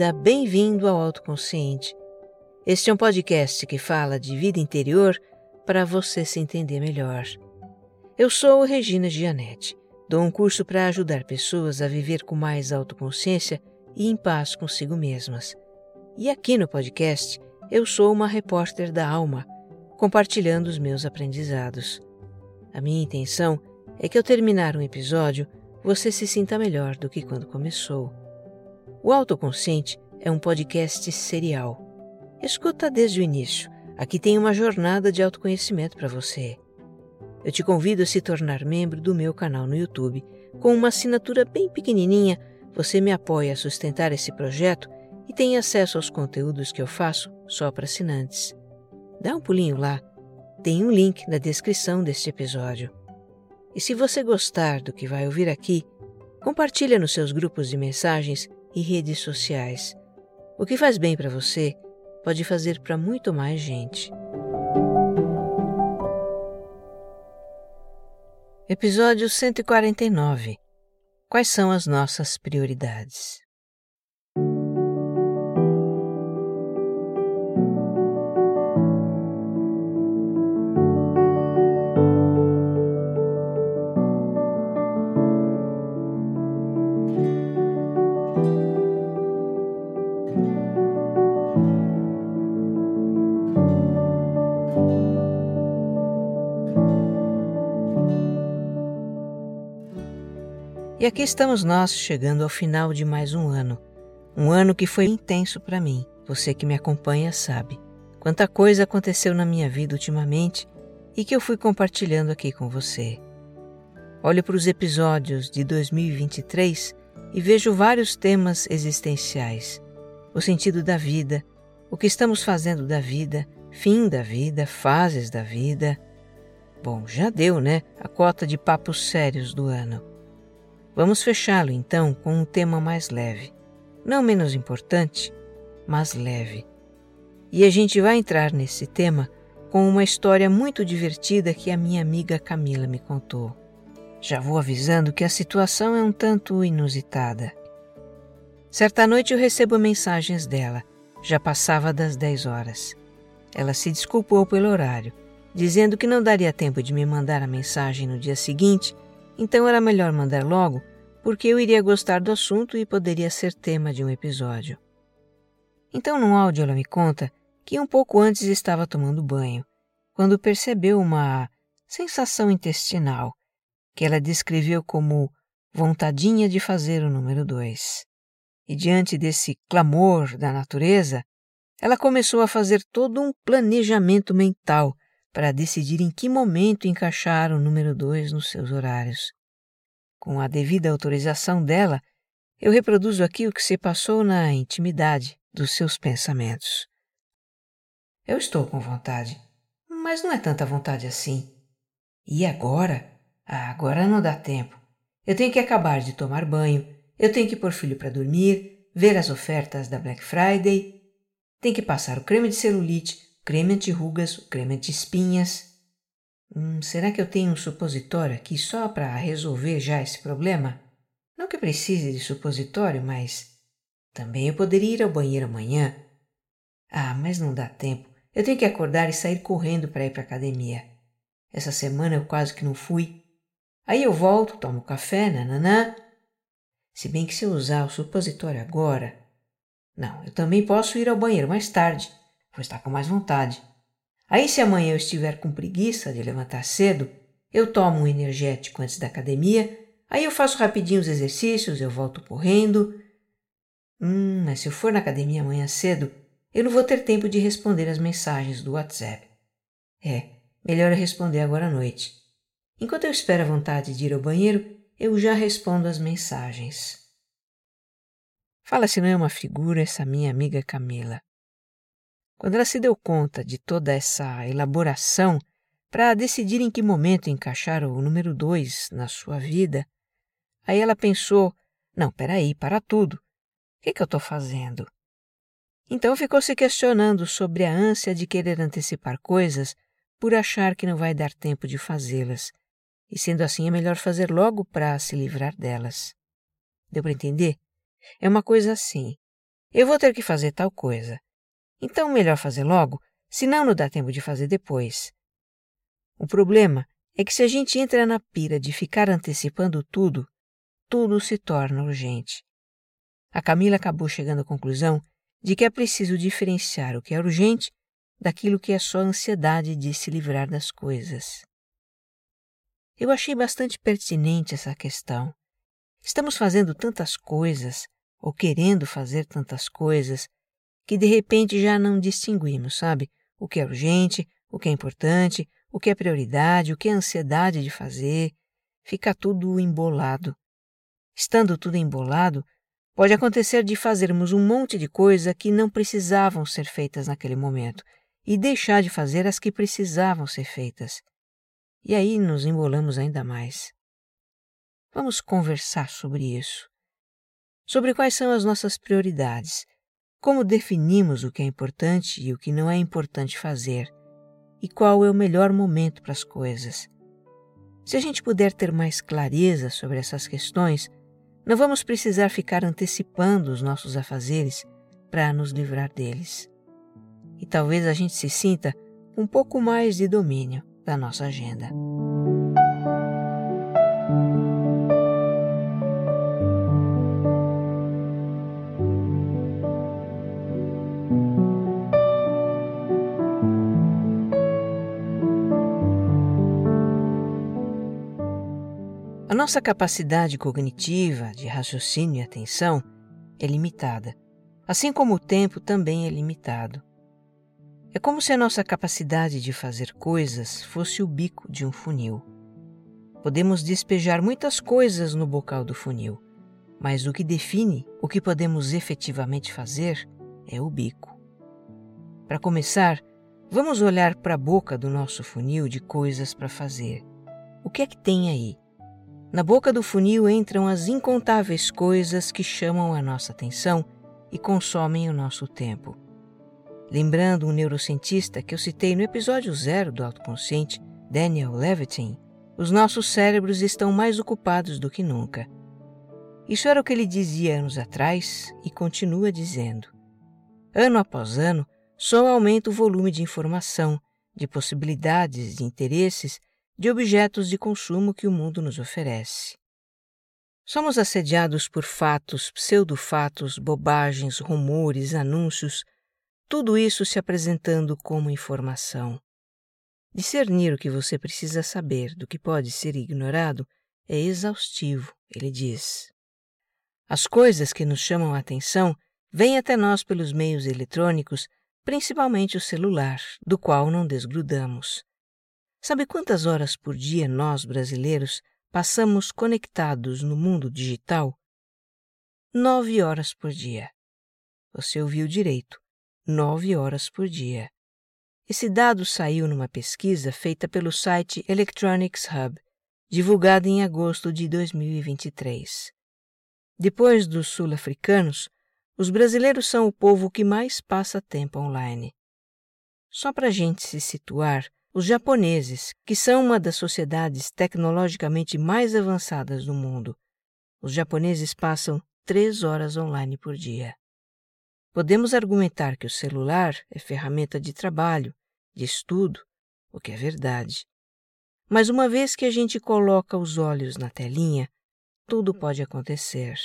bem-vinda, bem-vindo ao Autoconsciente. Este é um podcast que fala de vida interior para você se entender melhor. Eu sou Regina Gianetti. Dou um curso para ajudar pessoas a viver com mais autoconsciência e em paz consigo mesmas. E aqui no podcast, eu sou uma repórter da alma, compartilhando os meus aprendizados. A minha intenção é que ao terminar um episódio, você se sinta melhor do que quando começou. O Autoconsciente é um podcast serial. Escuta desde o início. Aqui tem uma jornada de autoconhecimento para você. Eu te convido a se tornar membro do meu canal no YouTube. Com uma assinatura bem pequenininha, você me apoia a sustentar esse projeto e tem acesso aos conteúdos que eu faço só para assinantes. Dá um pulinho lá. Tem um link na descrição deste episódio. E se você gostar do que vai ouvir aqui, compartilha nos seus grupos de mensagens e redes sociais. O que faz bem para você pode fazer para muito mais gente. Episódio 149 Quais são as nossas prioridades? E aqui estamos nós chegando ao final de mais um ano. Um ano que foi intenso para mim. Você que me acompanha sabe. Quanta coisa aconteceu na minha vida ultimamente e que eu fui compartilhando aqui com você. Olho para os episódios de 2023 e vejo vários temas existenciais: o sentido da vida, o que estamos fazendo da vida, fim da vida, fases da vida. Bom, já deu, né? A cota de papos sérios do ano. Vamos fechá-lo então com um tema mais leve, não menos importante, mas leve. E a gente vai entrar nesse tema com uma história muito divertida que a minha amiga Camila me contou. Já vou avisando que a situação é um tanto inusitada. Certa noite eu recebo mensagens dela, já passava das 10 horas. Ela se desculpou pelo horário, dizendo que não daria tempo de me mandar a mensagem no dia seguinte então era melhor mandar logo, porque eu iria gostar do assunto e poderia ser tema de um episódio. Então, no áudio, ela me conta que um pouco antes estava tomando banho, quando percebeu uma sensação intestinal, que ela descreveu como vontadinha de fazer o número dois. E diante desse clamor da natureza, ela começou a fazer todo um planejamento mental para decidir em que momento encaixar o número 2 nos seus horários. Com a devida autorização dela, eu reproduzo aqui o que se passou na intimidade dos seus pensamentos. Eu estou com vontade, mas não é tanta vontade assim. E agora? Ah, agora não dá tempo. Eu tenho que acabar de tomar banho, eu tenho que pôr filho para dormir, ver as ofertas da Black Friday, tem que passar o creme de celulite, creme anti-rugas, o creme anti-espinhas. Hum, será que eu tenho um supositório aqui só para resolver já esse problema? Não que precise de supositório, mas também eu poderia ir ao banheiro amanhã. Ah, mas não dá tempo. Eu tenho que acordar e sair correndo para ir para a academia. Essa semana eu quase que não fui. Aí eu volto, tomo café, nananã. Se bem que se eu usar o supositório agora. Não, eu também posso ir ao banheiro mais tarde vou estar com mais vontade. Aí, se amanhã eu estiver com preguiça de levantar cedo, eu tomo um energético antes da academia, aí eu faço rapidinho os exercícios, eu volto correndo. Hum, mas se eu for na academia amanhã cedo, eu não vou ter tempo de responder as mensagens do WhatsApp. É, melhor eu responder agora à noite. Enquanto eu espero a vontade de ir ao banheiro, eu já respondo as mensagens. Fala se não é uma figura essa minha amiga Camila. Quando ela se deu conta de toda essa elaboração para decidir em que momento encaixar o número dois na sua vida, aí ela pensou: não, peraí, para tudo. O que, que eu estou fazendo? Então ficou se questionando sobre a ânsia de querer antecipar coisas por achar que não vai dar tempo de fazê-las, e sendo assim é melhor fazer logo para se livrar delas. Deu para entender? É uma coisa assim: Eu vou ter que fazer tal coisa. Então, melhor fazer logo, senão não dá tempo de fazer depois. O problema é que se a gente entra na pira de ficar antecipando tudo, tudo se torna urgente. A Camila acabou chegando à conclusão de que é preciso diferenciar o que é urgente daquilo que é só ansiedade de se livrar das coisas. Eu achei bastante pertinente essa questão. Estamos fazendo tantas coisas, ou querendo fazer tantas coisas, que de repente já não distinguimos, sabe? O que é urgente, o que é importante, o que é prioridade, o que é ansiedade de fazer. Fica tudo embolado. Estando tudo embolado, pode acontecer de fazermos um monte de coisa que não precisavam ser feitas naquele momento e deixar de fazer as que precisavam ser feitas. E aí nos embolamos ainda mais. Vamos conversar sobre isso. Sobre quais são as nossas prioridades, como definimos o que é importante e o que não é importante fazer, e qual é o melhor momento para as coisas. Se a gente puder ter mais clareza sobre essas questões, não vamos precisar ficar antecipando os nossos afazeres para nos livrar deles. E talvez a gente se sinta um pouco mais de domínio da nossa agenda. Nossa capacidade cognitiva de raciocínio e atenção é limitada, assim como o tempo também é limitado. É como se a nossa capacidade de fazer coisas fosse o bico de um funil. Podemos despejar muitas coisas no bocal do funil, mas o que define o que podemos efetivamente fazer é o bico. Para começar, vamos olhar para a boca do nosso funil de coisas para fazer. O que é que tem aí? Na boca do funil entram as incontáveis coisas que chamam a nossa atenção e consomem o nosso tempo. Lembrando um neurocientista que eu citei no episódio zero do Autoconsciente, Daniel Levitin, os nossos cérebros estão mais ocupados do que nunca. Isso era o que ele dizia anos atrás e continua dizendo. Ano após ano, só aumenta o volume de informação, de possibilidades, de interesses, de objetos de consumo que o mundo nos oferece. Somos assediados por fatos, pseudofatos, bobagens, rumores, anúncios, tudo isso se apresentando como informação. Discernir o que você precisa saber do que pode ser ignorado é exaustivo, ele diz. As coisas que nos chamam a atenção vêm até nós pelos meios eletrônicos, principalmente o celular, do qual não desgrudamos. Sabe quantas horas por dia nós, brasileiros, passamos conectados no mundo digital? Nove horas por dia. Você ouviu direito nove horas por dia. Esse dado saiu numa pesquisa feita pelo site Electronics Hub, divulgada em agosto de 2023. Depois dos sul-africanos, os brasileiros são o povo que mais passa tempo online. Só para a gente se situar, os japoneses, que são uma das sociedades tecnologicamente mais avançadas do mundo, os japoneses passam três horas online por dia. Podemos argumentar que o celular é ferramenta de trabalho, de estudo, o que é verdade. Mas uma vez que a gente coloca os olhos na telinha, tudo pode acontecer.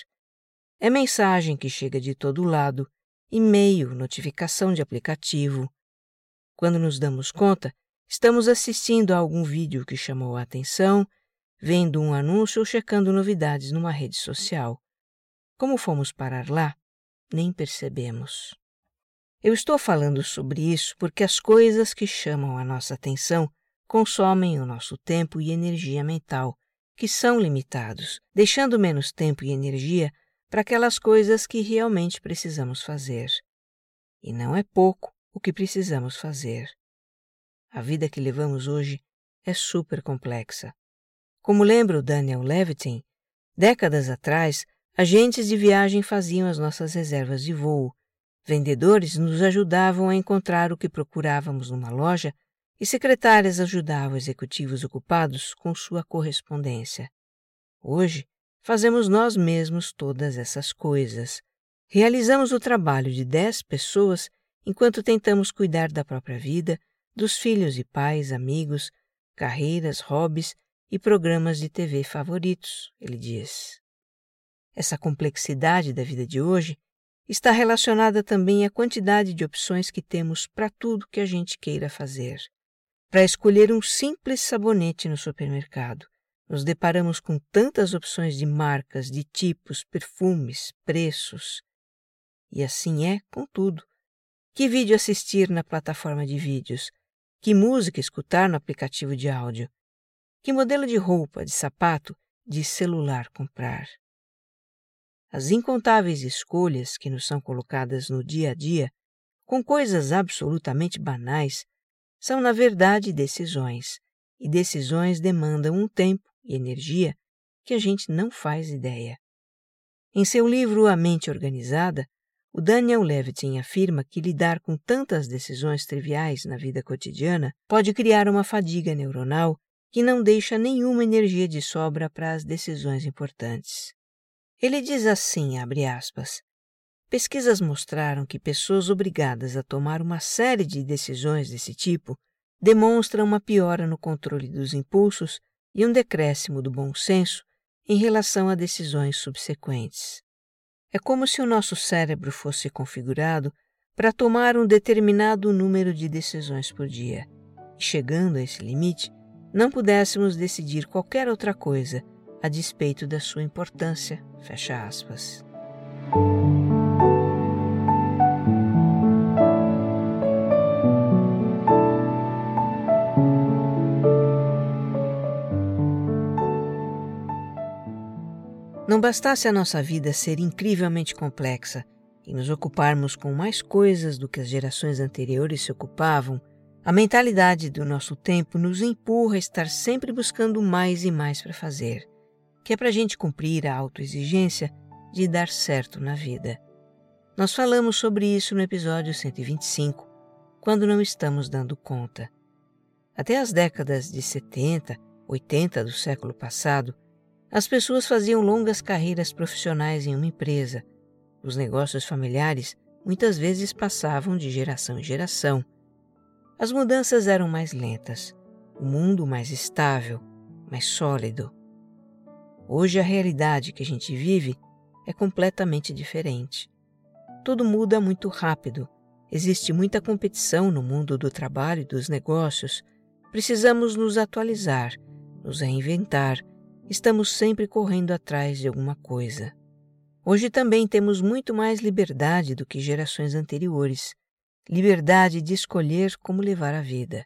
É mensagem que chega de todo lado, e-mail, notificação de aplicativo. Quando nos damos conta, estamos assistindo a algum vídeo que chamou a atenção, vendo um anúncio ou checando novidades numa rede social. Como fomos parar lá? nem percebemos. Eu estou falando sobre isso porque as coisas que chamam a nossa atenção consomem o nosso tempo e energia mental, que são limitados, deixando menos tempo e energia para aquelas coisas que realmente precisamos fazer. E não é pouco o que precisamos fazer. A vida que levamos hoje é super complexa. Como lembra o Daniel Levitin, décadas atrás Agentes de viagem faziam as nossas reservas de voo. Vendedores nos ajudavam a encontrar o que procurávamos numa loja e secretárias ajudavam executivos ocupados com sua correspondência. Hoje, fazemos nós mesmos todas essas coisas. Realizamos o trabalho de dez pessoas enquanto tentamos cuidar da própria vida, dos filhos e pais, amigos, carreiras, hobbies e programas de TV favoritos, ele diz. Essa complexidade da vida de hoje está relacionada também à quantidade de opções que temos para tudo que a gente queira fazer. Para escolher um simples sabonete no supermercado, nos deparamos com tantas opções de marcas, de tipos, perfumes, preços. E assim é com tudo. Que vídeo assistir na plataforma de vídeos? Que música escutar no aplicativo de áudio? Que modelo de roupa, de sapato, de celular comprar? As incontáveis escolhas que nos são colocadas no dia a dia, com coisas absolutamente banais, são na verdade decisões, e decisões demandam um tempo e energia que a gente não faz ideia. Em seu livro A Mente Organizada, o Daniel Levitin afirma que lidar com tantas decisões triviais na vida cotidiana pode criar uma fadiga neuronal que não deixa nenhuma energia de sobra para as decisões importantes. Ele diz assim, aspas, Pesquisas mostraram que pessoas obrigadas a tomar uma série de decisões desse tipo demonstram uma piora no controle dos impulsos e um decréscimo do bom senso em relação a decisões subsequentes. É como se o nosso cérebro fosse configurado para tomar um determinado número de decisões por dia, e chegando a esse limite, não pudéssemos decidir qualquer outra coisa a despeito da sua importância. Fecha aspas. Bastasse a nossa vida ser incrivelmente complexa e nos ocuparmos com mais coisas do que as gerações anteriores se ocupavam, a mentalidade do nosso tempo nos empurra a estar sempre buscando mais e mais para fazer, que é para a gente cumprir a autoexigência de dar certo na vida. Nós falamos sobre isso no episódio 125, quando não estamos dando conta. Até as décadas de 70, 80 do século passado, as pessoas faziam longas carreiras profissionais em uma empresa. Os negócios familiares muitas vezes passavam de geração em geração. As mudanças eram mais lentas, o mundo mais estável, mais sólido. Hoje a realidade que a gente vive é completamente diferente. Tudo muda muito rápido, existe muita competição no mundo do trabalho e dos negócios. Precisamos nos atualizar, nos reinventar estamos sempre correndo atrás de alguma coisa. Hoje também temos muito mais liberdade do que gerações anteriores liberdade de escolher como levar a vida.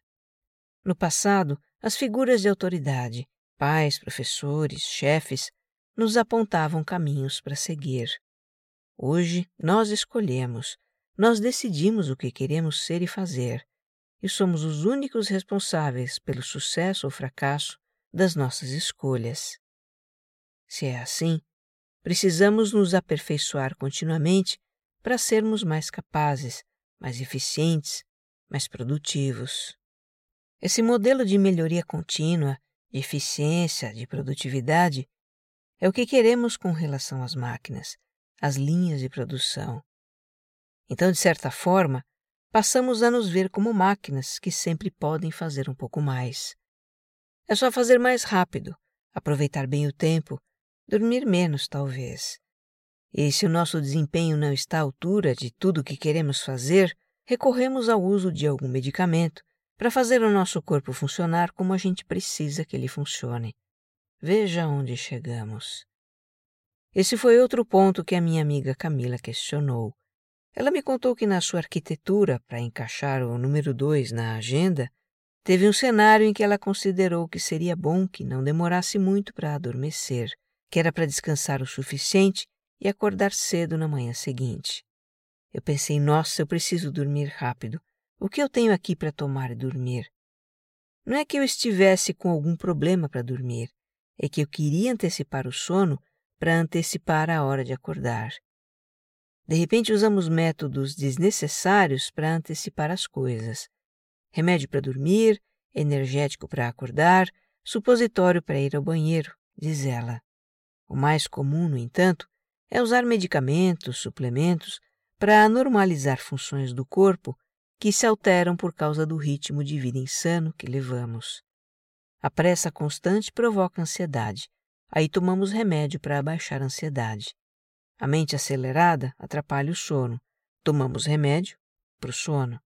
No passado, as figuras de autoridade, pais, professores, chefes, nos apontavam caminhos para seguir. Hoje, nós escolhemos, nós decidimos o que queremos ser e fazer, e somos os únicos responsáveis pelo sucesso ou fracasso das nossas escolhas. Se é assim, precisamos nos aperfeiçoar continuamente para sermos mais capazes, mais eficientes, mais produtivos. Esse modelo de melhoria contínua, de eficiência, de produtividade, é o que queremos com relação às máquinas, às linhas de produção. Então, de certa forma, passamos a nos ver como máquinas que sempre podem fazer um pouco mais. É só fazer mais rápido, aproveitar bem o tempo, dormir menos, talvez. E se o nosso desempenho não está à altura de tudo o que queremos fazer, recorremos ao uso de algum medicamento para fazer o nosso corpo funcionar como a gente precisa que ele funcione. Veja onde chegamos. Esse foi outro ponto que a minha amiga Camila questionou. Ela me contou que na sua arquitetura, para encaixar o número 2 na agenda, Teve um cenário em que ela considerou que seria bom que não demorasse muito para adormecer, que era para descansar o suficiente e acordar cedo na manhã seguinte. Eu pensei, nossa, eu preciso dormir rápido. O que eu tenho aqui para tomar e dormir? Não é que eu estivesse com algum problema para dormir, é que eu queria antecipar o sono para antecipar a hora de acordar. De repente usamos métodos desnecessários para antecipar as coisas remédio para dormir, energético para acordar, supositório para ir ao banheiro, diz ela. O mais comum, no entanto, é usar medicamentos, suplementos, para normalizar funções do corpo que se alteram por causa do ritmo de vida insano que levamos. A pressa constante provoca ansiedade, aí tomamos remédio para abaixar a ansiedade. A mente acelerada atrapalha o sono, tomamos remédio para o sono.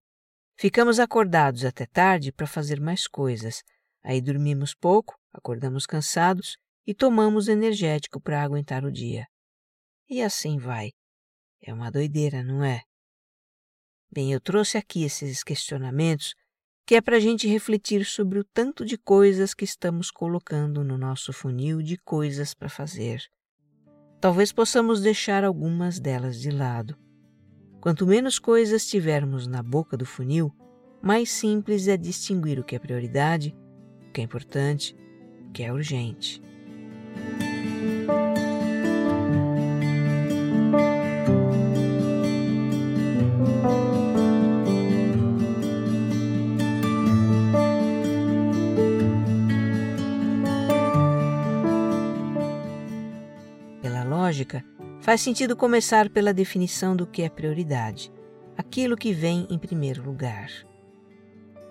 Ficamos acordados até tarde para fazer mais coisas, aí dormimos pouco, acordamos cansados e tomamos energético para aguentar o dia. E assim vai. É uma doideira, não é? Bem, eu trouxe aqui esses questionamentos que é para a gente refletir sobre o tanto de coisas que estamos colocando no nosso funil de coisas para fazer. Talvez possamos deixar algumas delas de lado. Quanto menos coisas tivermos na boca do funil, mais simples é distinguir o que é prioridade, o que é importante, o que é urgente. lógica, faz sentido começar pela definição do que é prioridade, aquilo que vem em primeiro lugar.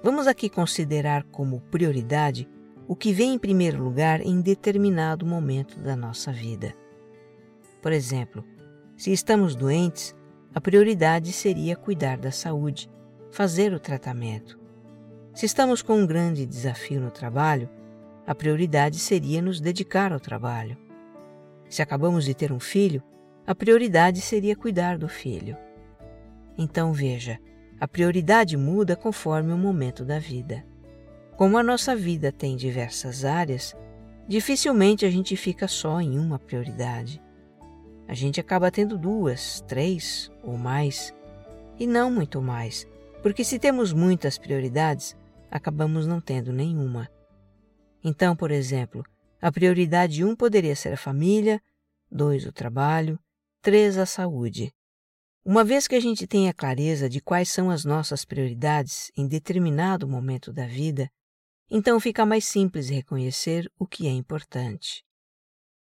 Vamos aqui considerar como prioridade o que vem em primeiro lugar em determinado momento da nossa vida. Por exemplo, se estamos doentes, a prioridade seria cuidar da saúde, fazer o tratamento. Se estamos com um grande desafio no trabalho, a prioridade seria nos dedicar ao trabalho. Se acabamos de ter um filho, a prioridade seria cuidar do filho. Então veja, a prioridade muda conforme o momento da vida. Como a nossa vida tem diversas áreas, dificilmente a gente fica só em uma prioridade. A gente acaba tendo duas, três ou mais, e não muito mais, porque se temos muitas prioridades, acabamos não tendo nenhuma. Então, por exemplo, a prioridade um poderia ser a família, dois o trabalho, três a saúde. Uma vez que a gente tem a clareza de quais são as nossas prioridades em determinado momento da vida, então fica mais simples reconhecer o que é importante.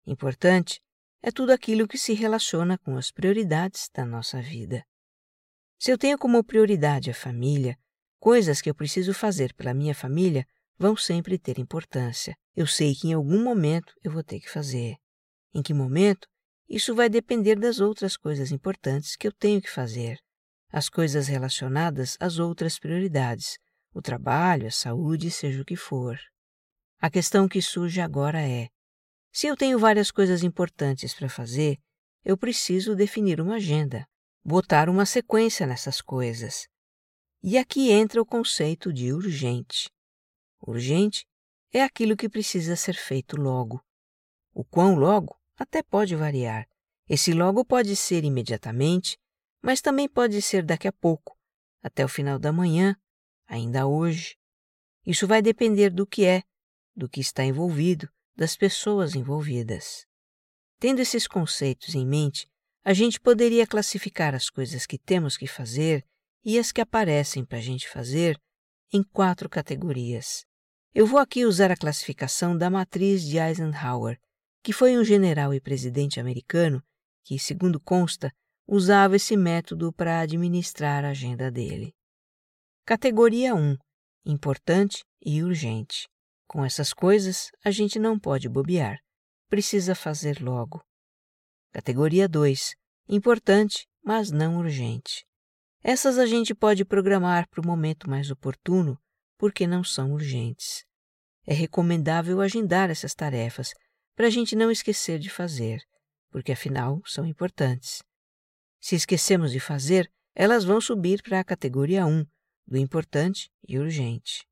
Importante é tudo aquilo que se relaciona com as prioridades da nossa vida. Se eu tenho como prioridade a família, coisas que eu preciso fazer pela minha família vão sempre ter importância. Eu sei que em algum momento eu vou ter que fazer. Em que momento? Isso vai depender das outras coisas importantes que eu tenho que fazer, as coisas relacionadas às outras prioridades, o trabalho, a saúde, seja o que for. A questão que surge agora é: se eu tenho várias coisas importantes para fazer, eu preciso definir uma agenda, botar uma sequência nessas coisas. E aqui entra o conceito de urgente. Urgente é aquilo que precisa ser feito logo. O quão logo até pode variar. Esse logo pode ser imediatamente, mas também pode ser daqui a pouco, até o final da manhã, ainda hoje. Isso vai depender do que é, do que está envolvido, das pessoas envolvidas. Tendo esses conceitos em mente, a gente poderia classificar as coisas que temos que fazer e as que aparecem para a gente fazer em quatro categorias. Eu vou aqui usar a classificação da matriz de Eisenhower, que foi um general e presidente americano que, segundo consta, usava esse método para administrar a agenda dele. Categoria 1 Importante e urgente. Com essas coisas, a gente não pode bobear. Precisa fazer logo. Categoria 2 Importante, mas não urgente. Essas a gente pode programar para o momento mais oportuno, porque não são urgentes. É recomendável agendar essas tarefas para a gente não esquecer de fazer, porque afinal são importantes. Se esquecemos de fazer, elas vão subir para a categoria 1, do importante e urgente.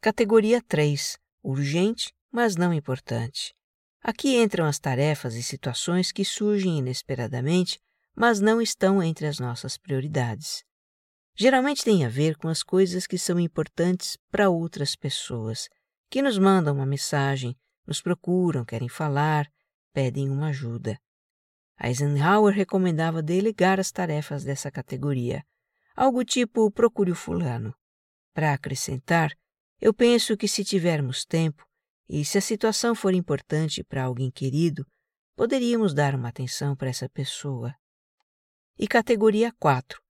Categoria 3, urgente, mas não importante. Aqui entram as tarefas e situações que surgem inesperadamente, mas não estão entre as nossas prioridades. Geralmente tem a ver com as coisas que são importantes para outras pessoas, que nos mandam uma mensagem, nos procuram, querem falar, pedem uma ajuda. Eisenhower recomendava delegar as tarefas dessa categoria, algo tipo procure o fulano. Para acrescentar, eu penso que se tivermos tempo e se a situação for importante para alguém querido, poderíamos dar uma atenção para essa pessoa. E categoria 4.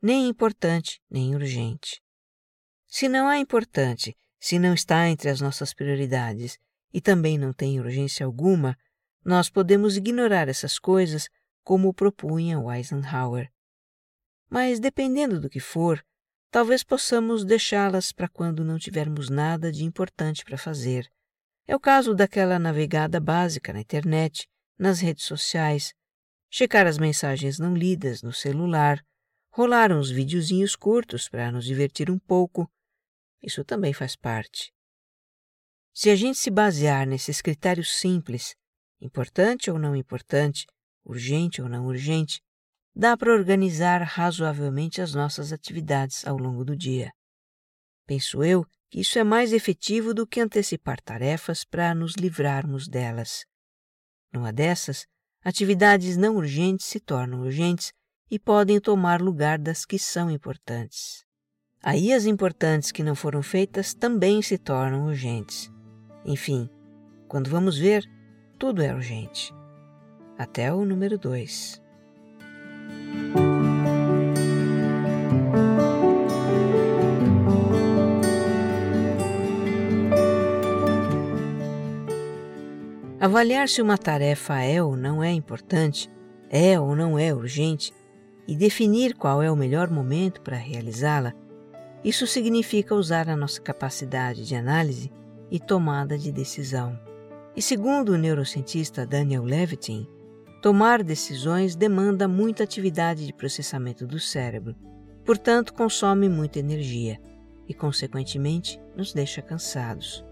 Nem importante, nem urgente. Se não é importante, se não está entre as nossas prioridades e também não tem urgência alguma, nós podemos ignorar essas coisas como propunha Eisenhower. Mas, dependendo do que for, talvez possamos deixá-las para quando não tivermos nada de importante para fazer. É o caso daquela navegada básica na internet, nas redes sociais, checar as mensagens não lidas no celular, rolar uns videozinhos curtos para nos divertir um pouco. Isso também faz parte. Se a gente se basear nesses critérios simples, importante ou não importante, urgente ou não urgente, dá para organizar razoavelmente as nossas atividades ao longo do dia. Penso eu que isso é mais efetivo do que antecipar tarefas para nos livrarmos delas. Numa dessas, atividades não urgentes se tornam urgentes e podem tomar lugar das que são importantes. Aí as importantes que não foram feitas também se tornam urgentes. Enfim, quando vamos ver, tudo é urgente. Até o número 2. Avaliar se uma tarefa é ou não é importante, é ou não é urgente, e definir qual é o melhor momento para realizá-la, isso significa usar a nossa capacidade de análise e tomada de decisão. E segundo o neurocientista Daniel Levitin, tomar decisões demanda muita atividade de processamento do cérebro, portanto, consome muita energia e, consequentemente, nos deixa cansados.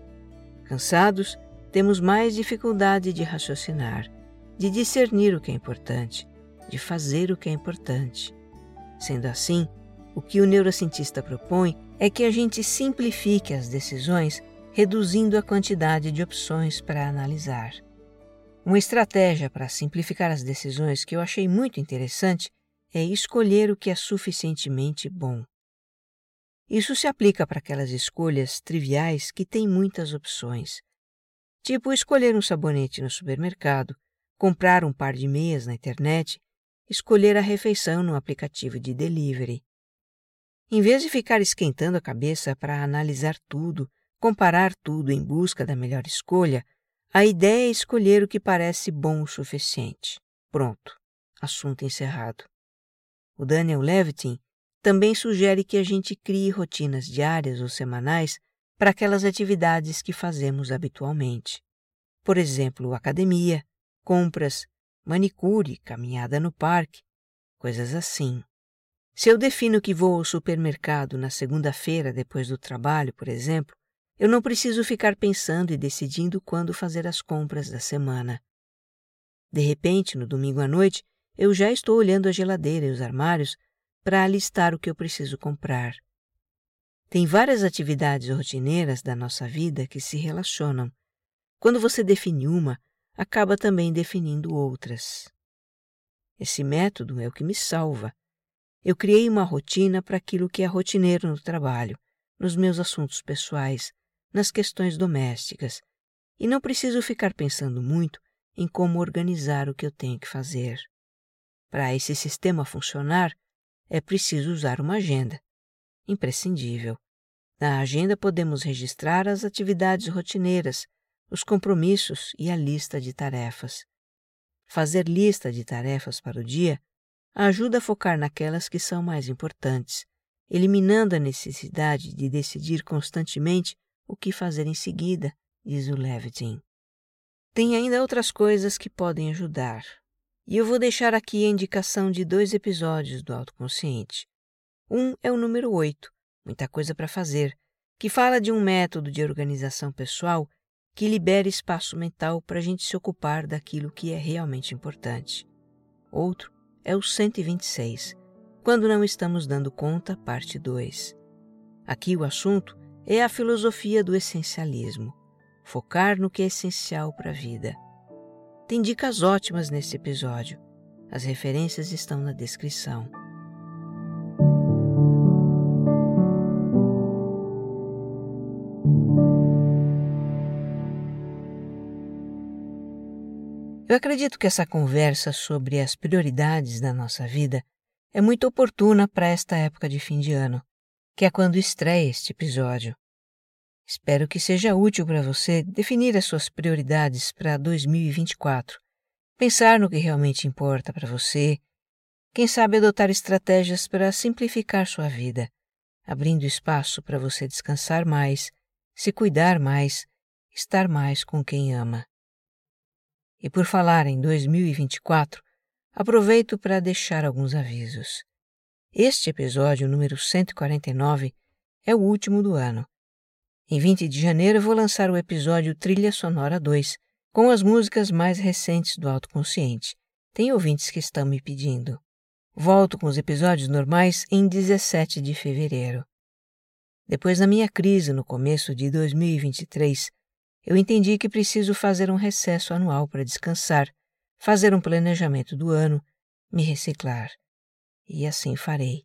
Cansados, temos mais dificuldade de raciocinar, de discernir o que é importante, de fazer o que é importante. Sendo assim, o que o neurocientista propõe é que a gente simplifique as decisões, reduzindo a quantidade de opções para analisar. Uma estratégia para simplificar as decisões que eu achei muito interessante é escolher o que é suficientemente bom. Isso se aplica para aquelas escolhas triviais que têm muitas opções, tipo escolher um sabonete no supermercado, comprar um par de meias na internet, escolher a refeição no aplicativo de delivery. Em vez de ficar esquentando a cabeça para analisar tudo, comparar tudo em busca da melhor escolha, a ideia é escolher o que parece bom o suficiente. Pronto, assunto encerrado. O Daniel Levitin também sugere que a gente crie rotinas diárias ou semanais para aquelas atividades que fazemos habitualmente. Por exemplo, academia, compras, manicure, caminhada no parque, coisas assim. Se eu defino que vou ao supermercado na segunda-feira depois do trabalho, por exemplo, eu não preciso ficar pensando e decidindo quando fazer as compras da semana. De repente, no domingo à noite, eu já estou olhando a geladeira e os armários para alistar o que eu preciso comprar. Tem várias atividades rotineiras da nossa vida que se relacionam. Quando você define uma, acaba também definindo outras. Esse método é o que me salva. Eu criei uma rotina para aquilo que é rotineiro no trabalho, nos meus assuntos pessoais, nas questões domésticas, e não preciso ficar pensando muito em como organizar o que eu tenho que fazer. Para esse sistema funcionar, é preciso usar uma agenda imprescindível. Na agenda podemos registrar as atividades rotineiras, os compromissos e a lista de tarefas. Fazer lista de tarefas para o dia ajuda a focar naquelas que são mais importantes, eliminando a necessidade de decidir constantemente o que fazer em seguida, diz o Levitin. Tem ainda outras coisas que podem ajudar, e eu vou deixar aqui a indicação de dois episódios do Autoconsciente. Um é o número 8, Muita Coisa para Fazer, que fala de um método de organização pessoal que libera espaço mental para a gente se ocupar daquilo que é realmente importante. Outro é o 126, Quando Não Estamos Dando Conta, parte 2. Aqui o assunto é a filosofia do essencialismo, focar no que é essencial para a vida. Tem dicas ótimas nesse episódio. As referências estão na descrição. Eu acredito que essa conversa sobre as prioridades da nossa vida é muito oportuna para esta época de fim de ano, que é quando estreia este episódio. Espero que seja útil para você definir as suas prioridades para 2024, pensar no que realmente importa para você, quem sabe adotar estratégias para simplificar sua vida, abrindo espaço para você descansar mais, se cuidar mais, estar mais com quem ama. E por falar em 2024, aproveito para deixar alguns avisos. Este episódio número 149 é o último do ano em 20 de janeiro, vou lançar o episódio Trilha Sonora 2, com as músicas mais recentes do Autoconsciente. Tem ouvintes que estão me pedindo. Volto com os episódios normais em 17 de fevereiro. Depois da minha crise no começo de 2023, eu entendi que preciso fazer um recesso anual para descansar, fazer um planejamento do ano, me reciclar. E assim farei.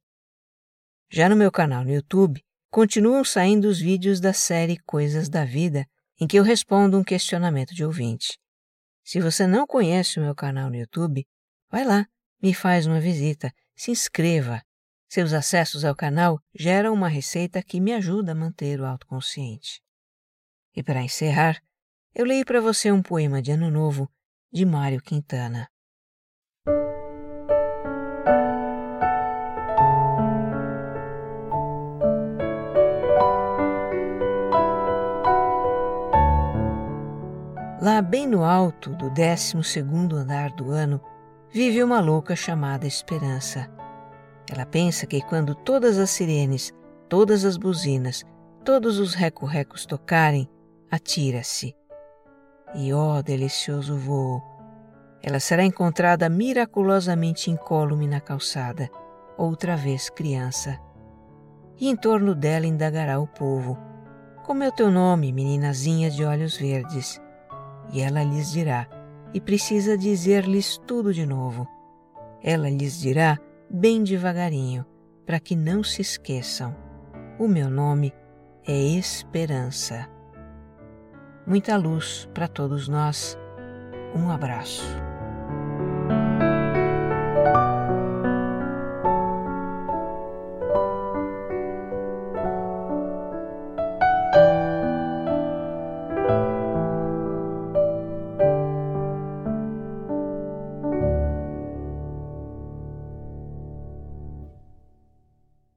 Já no meu canal no YouTube, continuam saindo os vídeos da série Coisas da Vida, em que eu respondo um questionamento de ouvinte. Se você não conhece o meu canal no YouTube, vai lá, me faz uma visita, se inscreva. Seus acessos ao canal geram uma receita que me ajuda a manter o autoconsciente. E para encerrar, eu leio para você um poema de Ano Novo de Mário Quintana. Lá bem no alto do décimo segundo andar do ano, vive uma louca chamada Esperança. Ela pensa que quando todas as sirenes, todas as buzinas, todos os recorrecos tocarem, atira-se. E ó, oh, delicioso voo! Ela será encontrada miraculosamente incólume na calçada, outra vez criança. E em torno dela indagará o povo: Como é o teu nome, meninazinha de olhos verdes? E ela lhes dirá, e precisa dizer-lhes tudo de novo. Ela lhes dirá bem devagarinho, para que não se esqueçam. O meu nome é Esperança. Muita luz para todos nós. Um abraço.